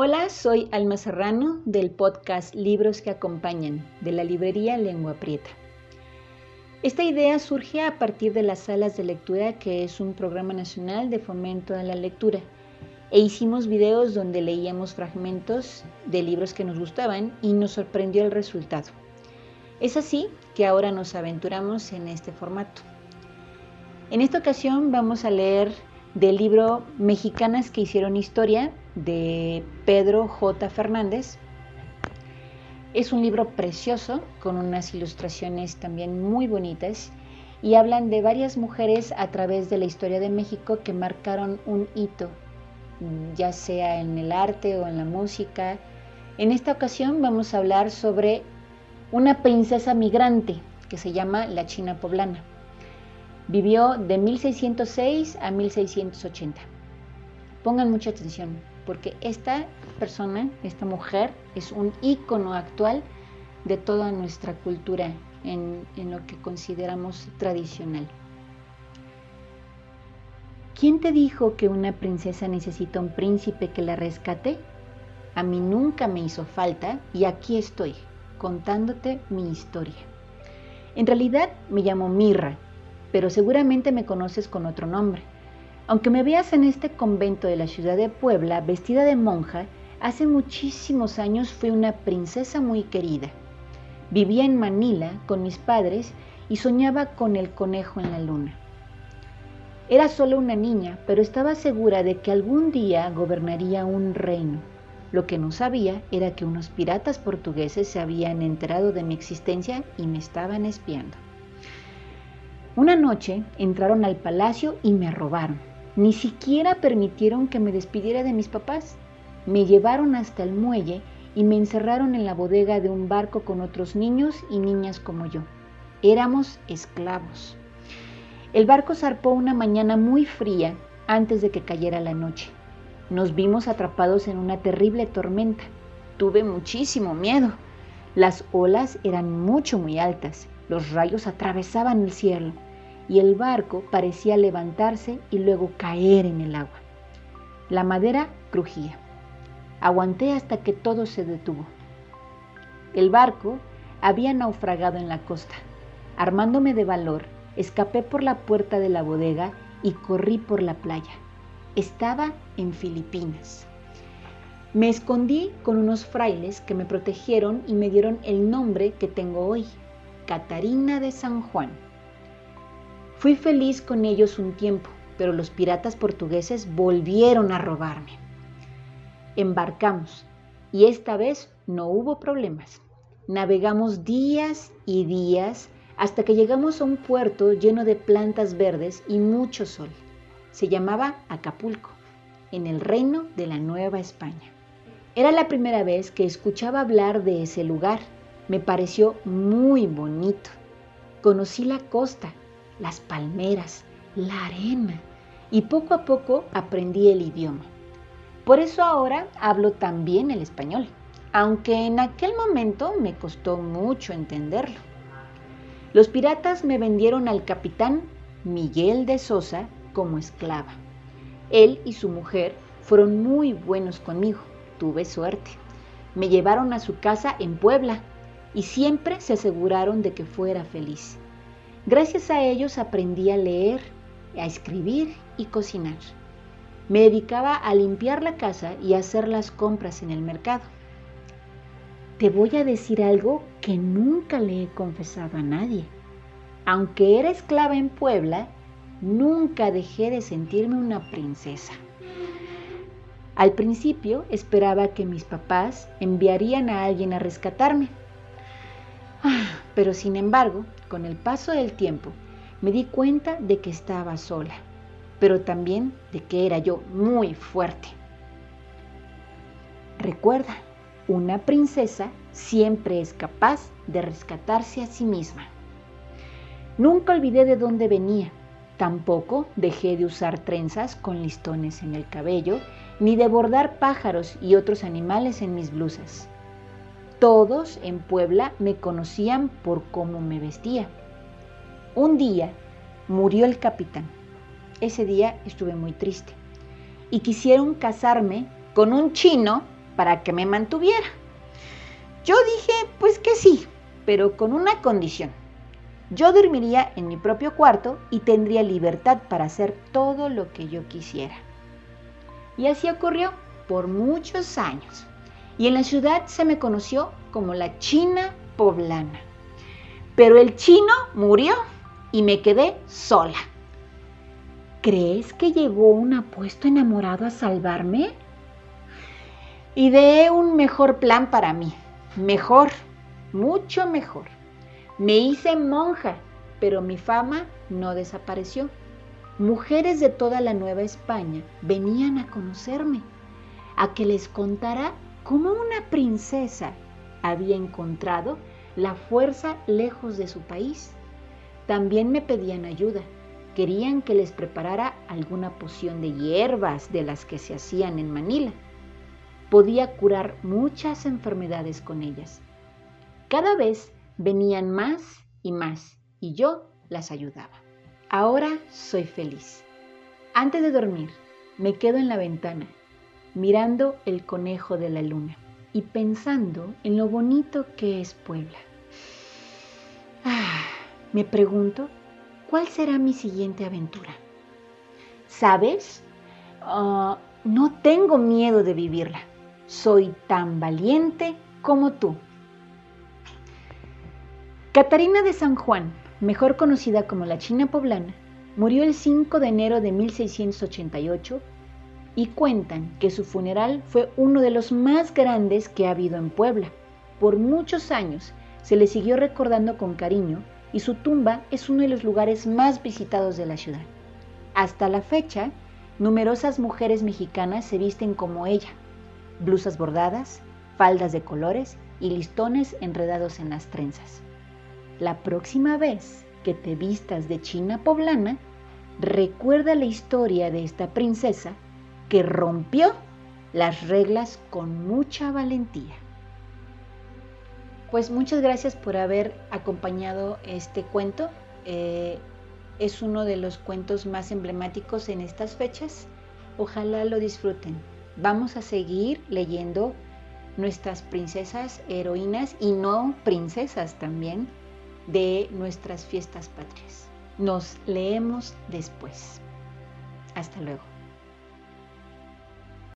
Hola, soy Alma Serrano del podcast Libros que Acompañan de la librería Lengua Prieta. Esta idea surge a partir de las salas de lectura, que es un programa nacional de fomento a la lectura, e hicimos videos donde leíamos fragmentos de libros que nos gustaban y nos sorprendió el resultado. Es así que ahora nos aventuramos en este formato. En esta ocasión vamos a leer del libro Mexicanas que hicieron historia de Pedro J. Fernández. Es un libro precioso con unas ilustraciones también muy bonitas y hablan de varias mujeres a través de la historia de México que marcaron un hito, ya sea en el arte o en la música. En esta ocasión vamos a hablar sobre una princesa migrante que se llama la China Poblana. Vivió de 1606 a 1680. Pongan mucha atención, porque esta persona, esta mujer, es un ícono actual de toda nuestra cultura en, en lo que consideramos tradicional. ¿Quién te dijo que una princesa necesita un príncipe que la rescate? A mí nunca me hizo falta y aquí estoy, contándote mi historia. En realidad me llamo Mirra, pero seguramente me conoces con otro nombre. Aunque me veas en este convento de la ciudad de Puebla vestida de monja, hace muchísimos años fui una princesa muy querida. Vivía en Manila con mis padres y soñaba con el conejo en la luna. Era solo una niña, pero estaba segura de que algún día gobernaría un reino. Lo que no sabía era que unos piratas portugueses se habían enterado de mi existencia y me estaban espiando. Una noche entraron al palacio y me robaron. Ni siquiera permitieron que me despidiera de mis papás. Me llevaron hasta el muelle y me encerraron en la bodega de un barco con otros niños y niñas como yo. Éramos esclavos. El barco zarpó una mañana muy fría antes de que cayera la noche. Nos vimos atrapados en una terrible tormenta. Tuve muchísimo miedo. Las olas eran mucho, muy altas. Los rayos atravesaban el cielo y el barco parecía levantarse y luego caer en el agua. La madera crujía. Aguanté hasta que todo se detuvo. El barco había naufragado en la costa. Armándome de valor, escapé por la puerta de la bodega y corrí por la playa. Estaba en Filipinas. Me escondí con unos frailes que me protegieron y me dieron el nombre que tengo hoy, Catarina de San Juan. Fui feliz con ellos un tiempo, pero los piratas portugueses volvieron a robarme. Embarcamos y esta vez no hubo problemas. Navegamos días y días hasta que llegamos a un puerto lleno de plantas verdes y mucho sol. Se llamaba Acapulco, en el reino de la Nueva España. Era la primera vez que escuchaba hablar de ese lugar. Me pareció muy bonito. Conocí la costa las palmeras, la arena y poco a poco aprendí el idioma. Por eso ahora hablo también el español, aunque en aquel momento me costó mucho entenderlo. Los piratas me vendieron al capitán Miguel de Sosa como esclava. Él y su mujer fueron muy buenos conmigo, tuve suerte. Me llevaron a su casa en Puebla y siempre se aseguraron de que fuera feliz. Gracias a ellos aprendí a leer, a escribir y cocinar. Me dedicaba a limpiar la casa y a hacer las compras en el mercado. Te voy a decir algo que nunca le he confesado a nadie. Aunque era esclava en Puebla, nunca dejé de sentirme una princesa. Al principio esperaba que mis papás enviarían a alguien a rescatarme. Pero sin embargo, con el paso del tiempo, me di cuenta de que estaba sola, pero también de que era yo muy fuerte. Recuerda, una princesa siempre es capaz de rescatarse a sí misma. Nunca olvidé de dónde venía, tampoco dejé de usar trenzas con listones en el cabello, ni de bordar pájaros y otros animales en mis blusas. Todos en Puebla me conocían por cómo me vestía. Un día murió el capitán. Ese día estuve muy triste. Y quisieron casarme con un chino para que me mantuviera. Yo dije, pues que sí, pero con una condición. Yo dormiría en mi propio cuarto y tendría libertad para hacer todo lo que yo quisiera. Y así ocurrió por muchos años. Y en la ciudad se me conoció como la China poblana. Pero el chino murió y me quedé sola. ¿Crees que llegó un apuesto enamorado a salvarme? Ideé un mejor plan para mí. Mejor, mucho mejor. Me hice monja, pero mi fama no desapareció. Mujeres de toda la Nueva España venían a conocerme, a que les contara cómo una princesa había encontrado la fuerza lejos de su país. También me pedían ayuda. Querían que les preparara alguna poción de hierbas de las que se hacían en Manila. Podía curar muchas enfermedades con ellas. Cada vez venían más y más y yo las ayudaba. Ahora soy feliz. Antes de dormir, me quedo en la ventana, mirando el conejo de la luna y pensando en lo bonito que es Puebla. Ah, me pregunto, ¿cuál será mi siguiente aventura? ¿Sabes? Ah, no tengo miedo de vivirla. Soy tan valiente como tú. Catarina de San Juan, mejor conocida como la China poblana, murió el 5 de enero de 1688 y cuentan que su funeral fue uno de los más grandes que ha habido en Puebla. Por muchos años se le siguió recordando con cariño y su tumba es uno de los lugares más visitados de la ciudad. Hasta la fecha, numerosas mujeres mexicanas se visten como ella, blusas bordadas, faldas de colores y listones enredados en las trenzas. La próxima vez que te vistas de china poblana, recuerda la historia de esta princesa que rompió las reglas con mucha valentía. Pues muchas gracias por haber acompañado este cuento. Eh, es uno de los cuentos más emblemáticos en estas fechas. Ojalá lo disfruten. Vamos a seguir leyendo nuestras princesas, heroínas y no princesas también de nuestras fiestas patrias. Nos leemos después. Hasta luego.